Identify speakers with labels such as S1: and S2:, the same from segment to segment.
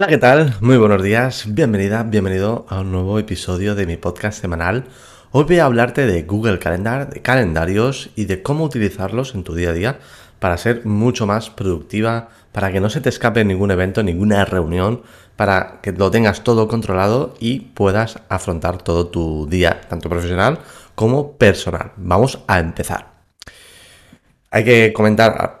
S1: Hola, ¿qué tal? Muy buenos días, bienvenida, bienvenido a un nuevo episodio de mi podcast semanal. Hoy voy a hablarte de Google Calendar, de calendarios y de cómo utilizarlos en tu día a día para ser mucho más productiva, para que no se te escape ningún evento, ninguna reunión, para que lo tengas todo controlado y puedas afrontar todo tu día, tanto profesional como personal. Vamos a empezar. Hay que comentar,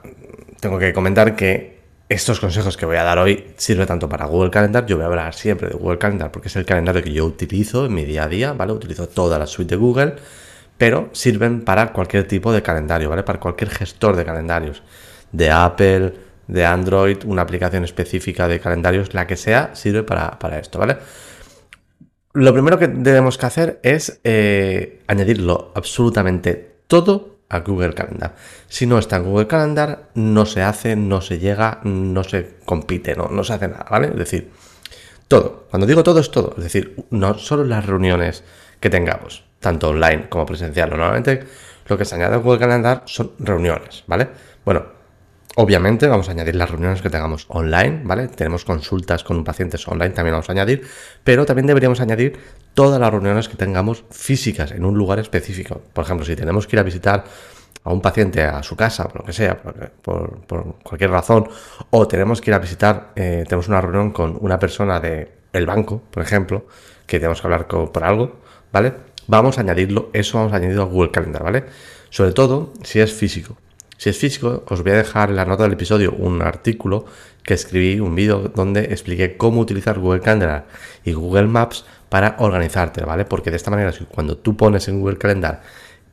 S1: tengo que comentar que estos consejos que voy a dar hoy sirven tanto para Google Calendar, yo voy a hablar siempre de Google Calendar porque es el calendario que yo utilizo en mi día a día, ¿vale? Utilizo toda la suite de Google, pero sirven para cualquier tipo de calendario, ¿vale? Para cualquier gestor de calendarios, de Apple, de Android, una aplicación específica de calendarios, la que sea, sirve para, esto, ¿vale? Lo primero que debemos que hacer es eh, añadirlo absolutamente todo a Google Calendar. Si no está en Google Calendar, no se hace, no se llega, no se compite, no, no se hace nada, ¿vale? Es decir, todo. Cuando digo todo es todo. Es decir, no solo las reuniones que tengamos, tanto online como presencial. Normalmente lo que se añade a Google Calendar son reuniones, ¿vale? Bueno, Obviamente vamos a añadir las reuniones que tengamos online, ¿vale? Tenemos consultas con pacientes online, también vamos a añadir, pero también deberíamos añadir todas las reuniones que tengamos físicas en un lugar específico. Por ejemplo, si tenemos que ir a visitar a un paciente a su casa, por lo que sea, por, cualquier razón, o tenemos que ir a visitar, eh, tenemos una reunión con una persona del el banco, por ejemplo, que tenemos que hablar por algo, ¿vale? Vamos a añadirlo, eso vamos a añadirlo a Google Calendar, ¿vale? Sobre todo si es físico. Si es físico, os voy a dejar en la nota del episodio un artículo que escribí, un vídeo donde expliqué cómo utilizar Google Calendar y Google Maps para organizarte, ¿vale? Porque de esta manera, cuando tú pones en Google Calendar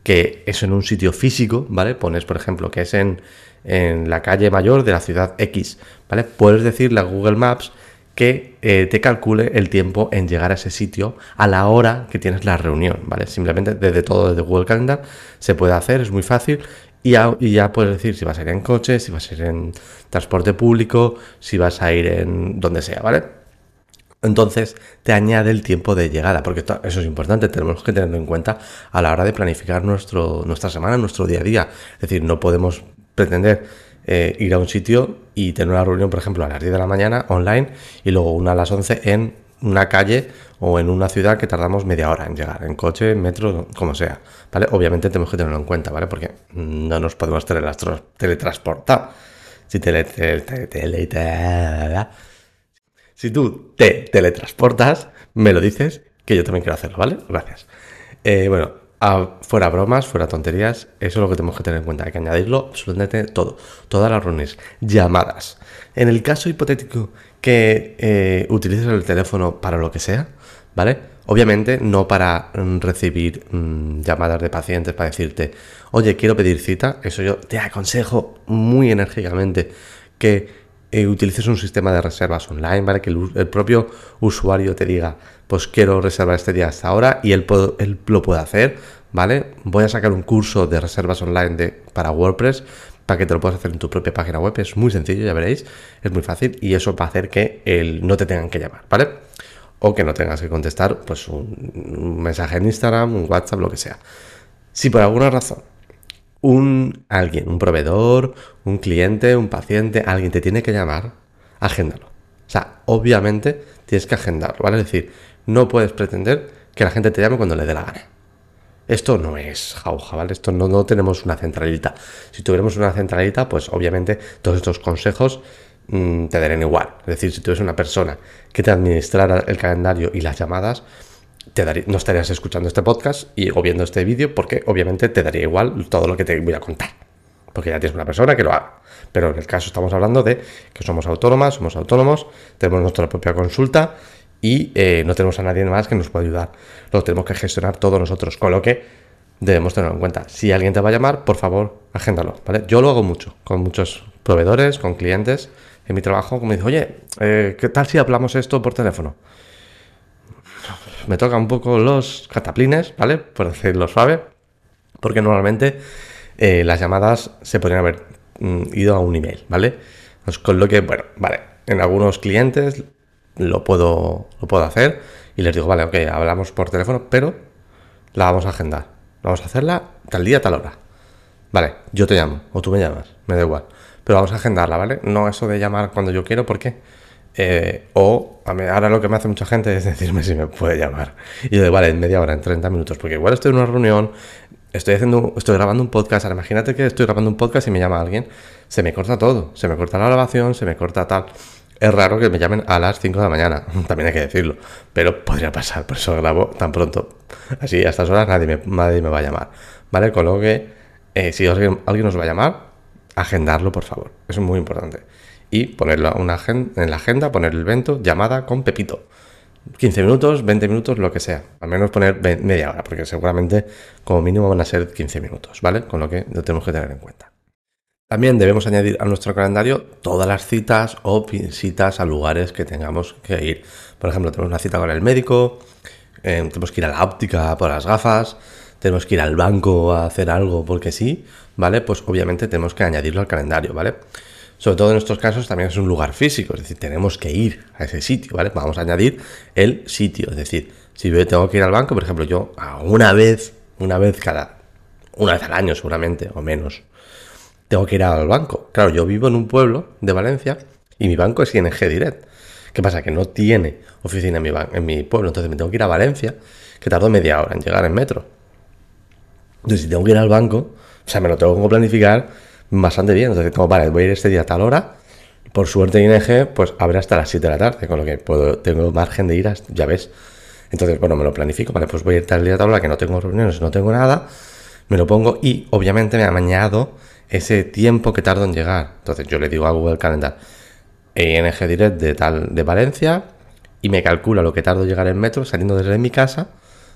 S1: que es en un sitio físico, ¿vale? Pones, por ejemplo, que es en, la calle mayor de la ciudad X, ¿vale? Puedes decirle a Google Maps que eh, te calcule el tiempo en llegar a ese sitio a la hora que tienes la reunión, ¿vale? Simplemente desde todo, desde Google Calendar, se puede hacer, es muy fácil y ya, puedes decir si vas a ir en coche, si vas a ir en transporte público, si vas a ir en donde sea, ¿vale? Entonces te añade el tiempo de llegada, porque eso es importante, tenemos que tenerlo en cuenta a la hora de planificar nuestro, nuestra semana, nuestro día a día. Es decir, no podemos pretender eh, ir a un sitio y tener una reunión, por ejemplo, a las 10 de la mañana online y luego una a las 11 en una calle o en una ciudad que tardamos media hora en llegar, en coche, metro, como sea, ¿vale? Obviamente tenemos que tenerlo en cuenta, ¿vale? Porque no nos podemos teletransportar. Si tele, si tú te teletransportas, me lo dices, que yo también quiero hacerlo, ¿vale? Gracias. Eh, bueno, fuera bromas, fuera tonterías, eso es lo que tenemos que tener en cuenta. Hay que añadirlo absolutamente todo. Todas las reuniones, llamadas. En el caso hipotético que eh, utilices el teléfono para lo que sea, ¿vale? Obviamente no para mm, recibir mm, llamadas de pacientes para decirte, oye, quiero pedir cita. Eso yo te aconsejo muy enérgicamente que eh, utilices un sistema de reservas online, ¿vale? Que el, propio usuario te diga, pues quiero reservar este día hasta ahora y él, lo puede hacer, ¿vale? Voy a sacar un curso de reservas online para WordPress para que te lo puedas hacer en tu propia página web. Es muy sencillo, ya veréis, es muy fácil y eso va a hacer que no te tengan que llamar, ¿vale? O que no tengas que contestar pues un, mensaje en Instagram, un WhatsApp, lo que sea. Si por alguna razón un alguien, un proveedor, un cliente, un paciente, alguien te tiene que llamar, agéndalo. O sea, obviamente tienes que agendarlo, ¿vale? Es decir, no puedes pretender que la gente te llame cuando le dé la gana. Esto no es jauja, ¿vale? Esto no, no tenemos una centralita. Si tuviéramos una centralita, pues obviamente todos estos consejos mm, te darían igual. Es decir, si tú una persona que te administrara el calendario y las llamadas, te no estarías escuchando este podcast y, o viendo este vídeo porque obviamente te daría igual todo lo que te voy a contar. Porque ya tienes una persona que lo haga. Pero en el caso estamos hablando de que somos autónomas, somos autónomos, tenemos nuestra propia consulta y eh, no tenemos a nadie más que nos pueda ayudar. Lo tenemos que gestionar todos nosotros, con lo que debemos tenerlo en cuenta. Si alguien te va a llamar, por favor, agéndalo, ¿vale? Yo lo hago mucho, con muchos proveedores, con clientes en mi trabajo, como dice, oye, eh, ¿qué tal si hablamos esto por teléfono? Me toca un poco los cataplines, ¿vale? Por decirlo suave, porque normalmente eh, las llamadas se podrían haber mm, ido a un email, ¿vale? Pues con lo que, bueno, vale, en algunos clientes lo puedo, lo puedo hacer y les digo, vale, ok, hablamos por teléfono, pero la vamos a agendar. Vamos a hacerla tal día, tal hora. Vale, yo te llamo o tú me llamas, me da igual. Pero vamos a agendarla, ¿vale? No eso de llamar cuando yo quiero, porque Eh, o ahora lo que me hace mucha gente es decirme si me puede llamar. Y yo digo, vale, en media hora, en 30 minutos, porque igual estoy en una reunión, estoy haciendo, estoy grabando un podcast. Ahora imagínate que estoy grabando un podcast y me llama alguien, se me corta todo, se me corta la grabación, se me corta tal. Es raro que me llamen a las 5 de la mañana, también hay que decirlo, pero podría pasar, por eso grabo tan pronto. Así, a estas horas nadie me, nadie me va a llamar, ¿vale? Con lo que, eh, si alguien, alguien nos va a llamar, agendarlo, por favor, eso es muy importante. Y ponerlo en la agenda, poner el evento, llamada con Pepito. 15 minutos, 20 minutos, lo que sea. Al menos poner media hora, porque seguramente como mínimo van a ser 15 minutos, ¿vale? Con lo que lo tenemos que tener en cuenta. También debemos añadir a nuestro calendario todas las citas o visitas a lugares que tengamos que ir. Por ejemplo, tenemos una cita con el médico, eh, tenemos que ir a la óptica por las gafas, tenemos que ir al banco a hacer algo porque sí, ¿vale? Pues obviamente tenemos que añadirlo al calendario, ¿vale? Sobre todo en estos casos también es un lugar físico, es decir, tenemos que ir a ese sitio, ¿vale? Vamos a añadir el sitio, es decir, si yo tengo que ir al banco, por ejemplo, yo una vez, una vez cada, una vez al año seguramente, o menos, tengo que ir al banco. Claro, yo vivo en un pueblo de Valencia y mi banco es ING Direct. ¿Qué pasa? Que no tiene oficina en mi, en mi pueblo, entonces me tengo que ir a Valencia, que tardo media hora en llegar en metro. Entonces, si tengo que ir al banco, o sea, me lo tengo que planificar bastante bien. Entonces, como, vale, voy a ir este día a tal hora. Por suerte, ING, pues abre hasta las 7 de la tarde, con lo que puedo, tengo margen de ir, a, ya ves. Entonces, bueno, me lo planifico, vale, pues voy a ir tal día a tal hora que no tengo reuniones, no tengo nada, me lo pongo y obviamente me ha añado ese tiempo que tardo en llegar. Entonces yo le digo a Google Calendar ING Direct de tal de Valencia y me calcula lo que tardo en llegar en metro saliendo desde mi casa,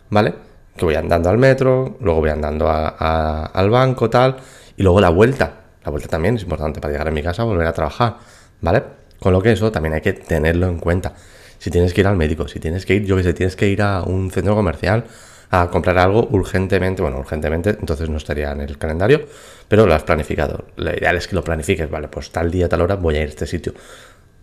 S1: ¿vale? Que voy andando al metro, luego voy andando al banco, tal, y luego la vuelta. La vuelta también es importante para llegar a mi casa, volver a trabajar, ¿vale? Con lo que eso también hay que tenerlo en cuenta. Si tienes que ir al médico, si tienes que ir, yo que sé, tienes que ir a un centro comercial, a comprar algo urgentemente, bueno, urgentemente, entonces no estaría en el calendario, pero lo has planificado. Lo ideal es que lo planifiques, vale, pues tal día, tal hora voy a ir a este sitio.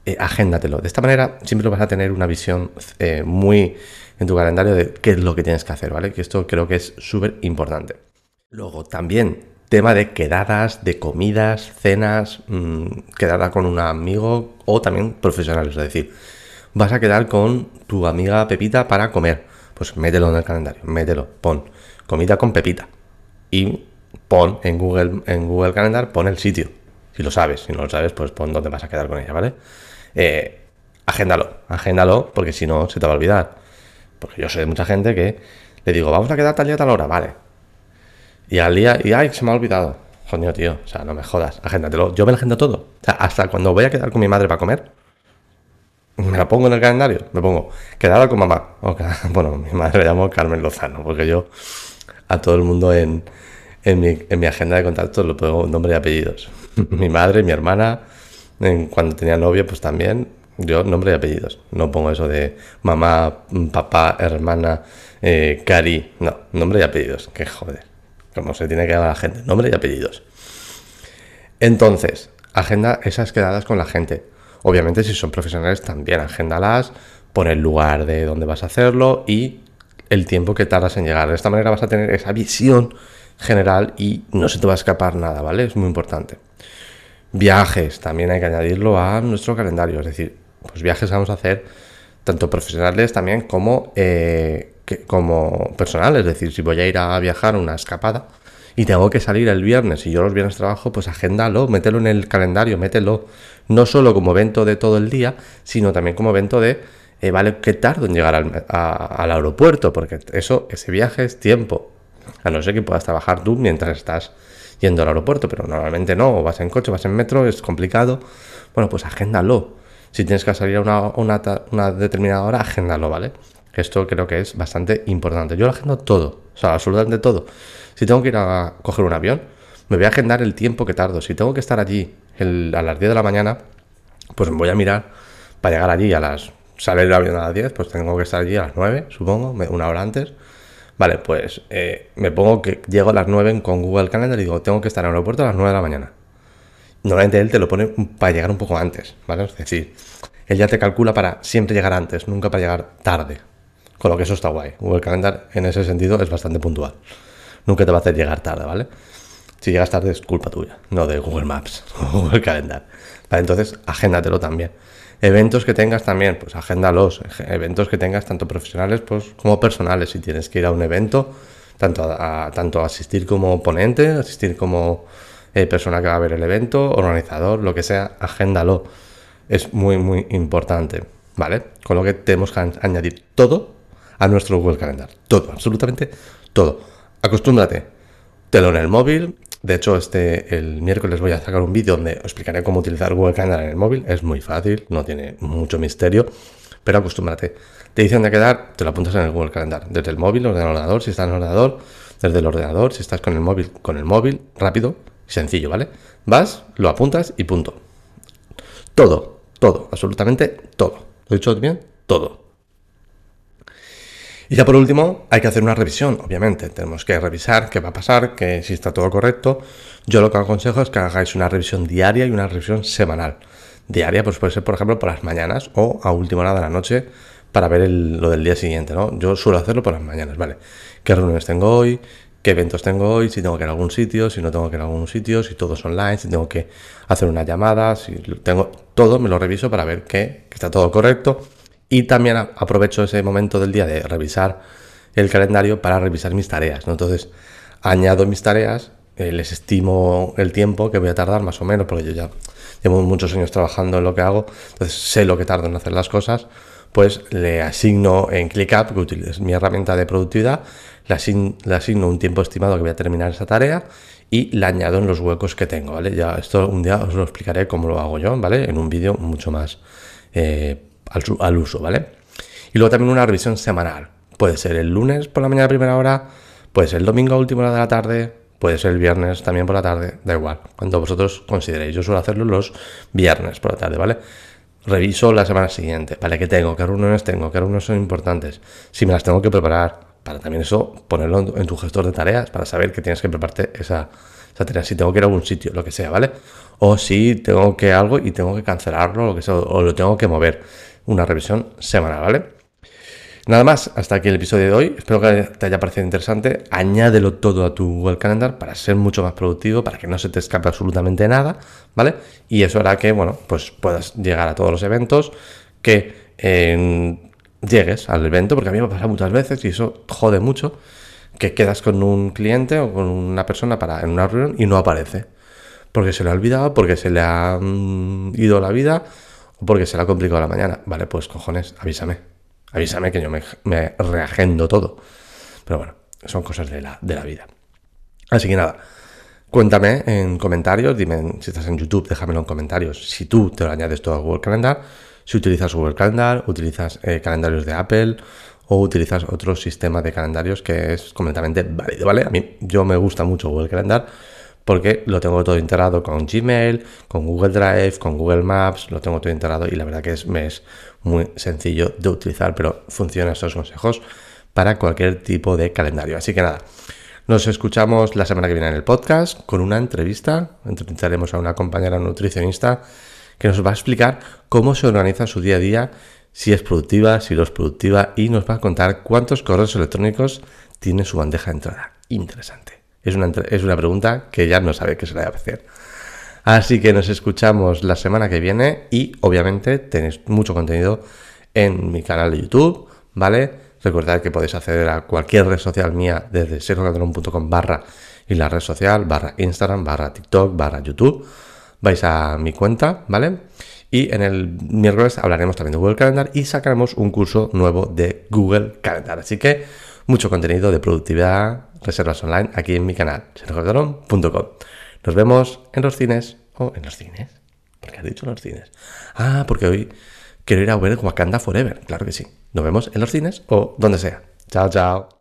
S1: Eh, agéndatelo. De esta manera siempre vas a tener una visión eh, muy en tu calendario de qué es lo que tienes que hacer, ¿vale? Que esto creo que es súper importante. Luego, también tema de quedadas, de comidas, cenas, mmm, quedada con un amigo o también profesionales, es decir, vas a quedar con tu amiga Pepita para comer pues mételo en el calendario, mételo, pon comida con pepita y pon en Google, en Google Calendar, pon el sitio, si lo sabes, si no lo sabes, pues pon dónde vas a quedar con ella, ¿vale? Eh, agéndalo, agéndalo, porque si no se te va a olvidar. Porque yo sé de mucha gente que le digo, vamos a quedar tal día, tal hora, vale. Y al día, y ay, se me ha olvidado. Joder, tío, o sea, no me jodas, agéndatelo. Yo me lo agendo todo. O sea, hasta cuando voy a quedar con mi madre para comer, me la pongo en el calendario, me pongo, quedada con mamá. bueno, mi madre me llamo Carmen Lozano, porque yo a todo el mundo en, en, mi, en mi agenda de contactos lo pongo nombre y apellidos. mi madre, mi hermana, cuando tenía novio, pues también, yo nombre y apellidos. No pongo eso de mamá, papá, hermana, eh, Cari. No, nombre y apellidos. Que joder. Se tiene que llamar la gente. Nombre y apellidos. Entonces, agenda esas quedadas con la gente. Obviamente, si son profesionales, también agéndalas, pon el lugar de donde vas a hacerlo y el tiempo que tardas en llegar. De esta manera vas a tener esa visión general y no se te va a escapar nada, ¿vale? Es muy importante. Viajes, también hay que añadirlo a nuestro calendario, es decir, pues viajes vamos a hacer tanto profesionales también como, eh, como personales, es decir, si voy a ir a viajar una escapada y tengo que salir el viernes y yo los viernes trabajo, pues agéndalo, mételo en el calendario, mételo no solo como evento de todo el día, sino también como evento de, eh, vale, ¿qué tardo en llegar al, al, aeropuerto? Porque eso, ese viaje es tiempo. A no ser que puedas trabajar tú mientras estás yendo al aeropuerto, pero normalmente no, o vas en coche, vas en metro, es complicado. Bueno, pues agéndalo. Si tienes que salir a una, una, una determinada hora, agéndalo, ¿vale? Esto creo que es bastante importante. Yo lo agendo todo, o sea, absolutamente todo. Si tengo que ir a coger un avión, me voy a agendar el tiempo que tardo. Si tengo que estar allí a las 10 de la mañana, pues me voy a mirar para llegar allí a las... Sale el avión a las 10, pues tengo que estar allí a las 9, supongo, una hora antes. Vale, pues eh, me pongo que llego a las 9 con Google Calendar y digo, tengo que estar en el aeropuerto a las 9 de la mañana. Normalmente él te lo pone para llegar un poco antes, ¿vale? Es decir, él ya te calcula para siempre llegar antes, nunca para llegar tarde. Con lo que eso está guay. Google Calendar en ese sentido es bastante puntual. Nunca te va a hacer llegar tarde, ¿vale? Si llegas tarde es culpa tuya, no de Google Maps o Google Calendar. Entonces agéndatelo también. Eventos que tengas también, pues agéndalos. Eventos que tengas tanto profesionales pues, como personales. Si tienes que ir a un evento, tanto a, tanto asistir como ponente, asistir como eh, persona que va a ver el evento, organizador, lo que sea, agéndalo. Es muy, muy importante. ¿Vale? Con lo que tenemos que añadir todo a nuestro Google Calendar. Todo, absolutamente todo. Acostúmbrate. Telo en el móvil, de hecho, este, el miércoles voy a sacar un vídeo donde explicaré cómo utilizar Google Calendar en el móvil. Es muy fácil, no tiene mucho misterio, pero acostúmbrate. Te dicen de quedar, te lo apuntas en el Google Calendar. Desde el móvil desde el ordenador, si estás en el ordenador, desde el ordenador, si estás con el móvil, con el móvil, rápido sencillo, ¿vale? Vas, lo apuntas y punto. Todo, todo, absolutamente todo. ¿Lo he dicho bien? Todo. Y ya por último, hay que hacer una revisión, obviamente. Tenemos que revisar qué va a pasar, que si está todo correcto. Yo lo que aconsejo es que hagáis una revisión diaria y una revisión semanal. Diaria, pues puede ser, por ejemplo, por las mañanas o a última hora de la noche para ver lo del día siguiente, ¿no? Yo suelo hacerlo por las mañanas, ¿vale? ¿Qué reuniones tengo hoy? ¿Qué eventos tengo hoy? Si tengo que ir a algún sitio, si no tengo que ir a algún sitio, si todo es online, si tengo que hacer una llamada, si tengo todo, me lo reviso para ver que está todo correcto y también aprovecho ese momento del día de revisar el calendario para revisar mis tareas. Entonces, añado mis tareas, eh, les estimo el tiempo que voy a tardar más o menos, porque yo ya llevo muchos años trabajando en lo que hago, entonces sé lo que tardo en hacer las cosas, pues le asigno en ClickUp, que es mi herramienta de productividad, le, asigno, un tiempo estimado que voy a terminar esa tarea y la añado en los huecos que tengo, ¿vale? Ya esto un día os lo explicaré cómo lo hago yo, ¿vale? En un vídeo mucho más eh, al, uso, ¿vale? Y luego también una revisión semanal. Puede ser el lunes por la mañana primera hora, puede ser el domingo a última hora de la tarde, puede ser el viernes también por la tarde, da igual, cuando vosotros consideréis. Yo suelo hacerlo los viernes por la tarde, ¿vale? Reviso la semana siguiente, ¿vale? ¿Qué tengo? ¿Qué reuniones tengo? ¿Qué reuniones son importantes? Si me las tengo que preparar, para también eso ponerlo en tu gestor de tareas, para saber que tienes que prepararte esa, esa tarea. Si tengo que ir a algún sitio, lo que sea, ¿vale? O si tengo que algo y tengo que cancelarlo, lo que sea, o lo tengo que mover una revisión semanal, ¿vale? Nada más, hasta aquí el episodio de hoy. Espero que te haya parecido interesante. Añádelo todo a tu Google Calendar para ser mucho más productivo, para que no se te escape absolutamente nada, ¿vale? Y eso hará que, bueno, pues puedas llegar a todos los eventos, que llegues al evento, porque a mí me pasa muchas veces y eso jode mucho, que quedas con un cliente o con una persona para en una reunión y no aparece. Porque se le ha olvidado, porque se le ha mm, ido la vida porque se la ha complicado la mañana. Vale, pues cojones, avísame. Avísame que yo me, reagendo todo. Pero bueno, son cosas de la, de la vida. Así que nada, cuéntame en comentarios, dime si estás en YouTube, déjamelo en comentarios. Si tú te lo añades todo a Google Calendar, si utilizas Google Calendar, utilizas eh, calendarios de Apple o utilizas otro sistema de calendarios que es completamente válido, ¿vale? A mí yo me gusta mucho Google Calendar porque lo tengo todo integrado con Gmail, con Google Drive, con Google Maps, lo tengo todo integrado y la verdad que es, me es muy sencillo de utilizar, pero funcionan estos consejos para cualquier tipo de calendario. Así que nada, nos escuchamos la semana que viene en el podcast con una entrevista. Entrevistaremos a una compañera nutricionista que nos va a explicar cómo se organiza su día a día, si es productiva, si no es productiva y nos va a contar cuántos correos electrónicos tiene su bandeja de entrada. Interesante. Es una, es una pregunta que ya no sabe qué se le va a hacer. Así que nos escuchamos la semana que viene y obviamente tenéis mucho contenido en mi canal de YouTube, ¿vale? Recordad que podéis acceder a cualquier red social mía desde sergocalderón.com barra y la red social, barra Instagram, barra TikTok, barra YouTube. Vais a mi cuenta, ¿vale? Y en el miércoles hablaremos también de Google Calendar y sacaremos un curso nuevo de Google Calendar. Así que mucho contenido de productividad, reservas online aquí en mi canal, sergiocarderón.com. Nos vemos en los cines o en los cines. ¿Por qué has dicho los cines? Ah, porque hoy quiero ir a ver Wakanda Forever. Claro que sí. Nos vemos en los cines o donde sea. Chao, chao.